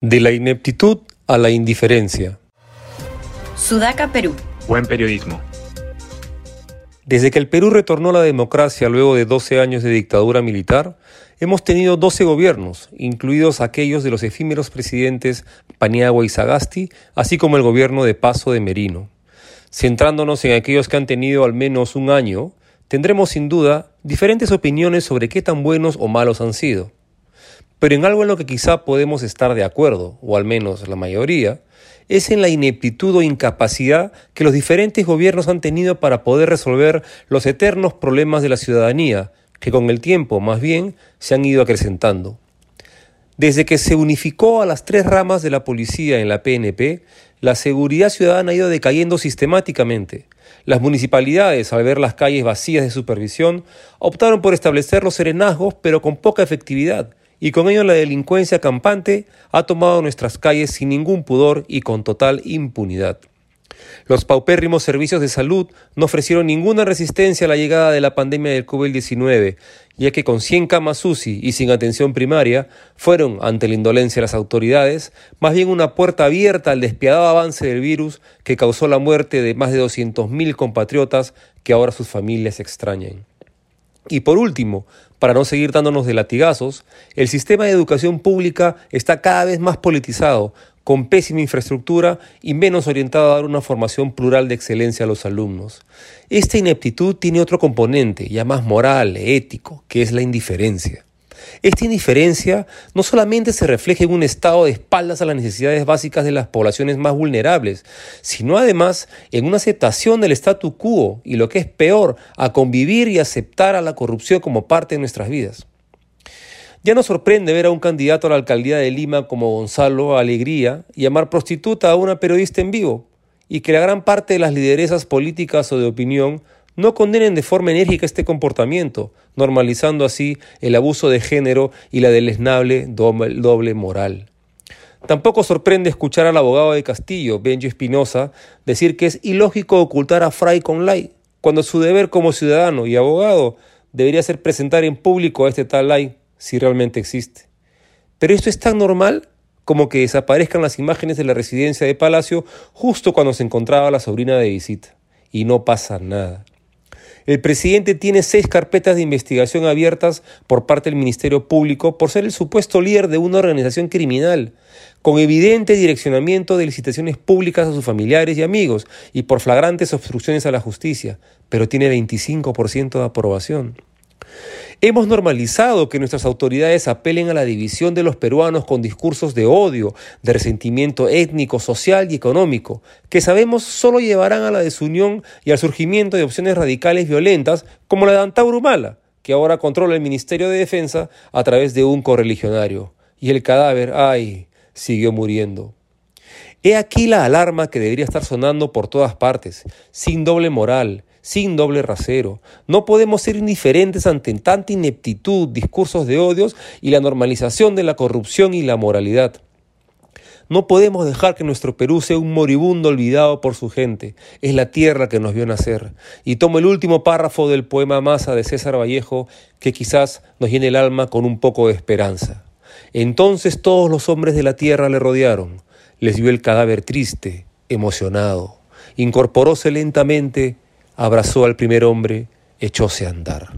De la ineptitud a la indiferencia. Sudaca, Perú. Buen periodismo. Desde que el Perú retornó a la democracia luego de 12 años de dictadura militar, hemos tenido 12 gobiernos, incluidos aquellos de los efímeros presidentes Paniagua y Sagasti, así como el gobierno de Paso de Merino. Centrándonos en aquellos que han tenido al menos un año, tendremos sin duda diferentes opiniones sobre qué tan buenos o malos han sido. Pero en algo en lo que quizá podemos estar de acuerdo, o al menos la mayoría, es en la ineptitud o incapacidad que los diferentes gobiernos han tenido para poder resolver los eternos problemas de la ciudadanía, que con el tiempo más bien se han ido acrecentando. Desde que se unificó a las tres ramas de la policía en la PNP, la seguridad ciudadana ha ido decayendo sistemáticamente. Las municipalidades, al ver las calles vacías de supervisión, optaron por establecer los serenazgos, pero con poca efectividad, y con ello la delincuencia campante ha tomado nuestras calles sin ningún pudor y con total impunidad. Los paupérrimos servicios de salud no ofrecieron ninguna resistencia a la llegada de la pandemia del COVID-19, ya que con 100 camas UCI y sin atención primaria fueron, ante la indolencia de las autoridades, más bien una puerta abierta al despiadado avance del virus que causó la muerte de más de 200.000 compatriotas que ahora sus familias extrañan. Y por último, para no seguir dándonos de latigazos, el sistema de educación pública está cada vez más politizado, con pésima infraestructura y menos orientado a dar una formación plural de excelencia a los alumnos. Esta ineptitud tiene otro componente, ya más moral, ético, que es la indiferencia. Esta indiferencia no solamente se refleja en un estado de espaldas a las necesidades básicas de las poblaciones más vulnerables, sino además en una aceptación del statu quo y lo que es peor, a convivir y aceptar a la corrupción como parte de nuestras vidas. Ya nos sorprende ver a un candidato a la alcaldía de Lima como Gonzalo Alegría llamar prostituta a una periodista en vivo y que la gran parte de las lideresas políticas o de opinión no condenen de forma enérgica este comportamiento, normalizando así el abuso de género y la deleznable doble, moral. Tampoco sorprende escuchar al abogado de Castillo, Benjo Espinosa, decir que es ilógico ocultar a Fray Conlay, cuando su deber como ciudadano y abogado debería ser presentar en público a este tal ley, si realmente existe. Pero esto es tan normal como que desaparezcan las imágenes de la residencia de Palacio justo cuando se encontraba la sobrina de visita. Y no pasa nada. El presidente tiene seis carpetas de investigación abiertas por parte del Ministerio Público por ser el supuesto líder de una organización criminal, con evidente direccionamiento de licitaciones públicas a sus familiares y amigos y por flagrantes obstrucciones a la justicia, pero tiene 25% de aprobación. Hemos normalizado que nuestras autoridades apelen a la división de los peruanos con discursos de odio, de resentimiento étnico, social y económico, que sabemos solo llevarán a la desunión y al surgimiento de opciones radicales violentas como la de Antauro Mala, que ahora controla el Ministerio de Defensa a través de un correligionario. Y el cadáver, ay, siguió muriendo. He aquí la alarma que debería estar sonando por todas partes, sin doble moral, sin doble rasero. No podemos ser indiferentes ante tanta ineptitud, discursos de odios y la normalización de la corrupción y la moralidad. No podemos dejar que nuestro Perú sea un moribundo olvidado por su gente. Es la tierra que nos vio nacer. Y tomo el último párrafo del poema Masa de César Vallejo, que quizás nos llene el alma con un poco de esperanza. Entonces todos los hombres de la tierra le rodearon. Les vio el cadáver triste, emocionado. Incorporóse lentamente abrazó al primer hombre, echóse a andar.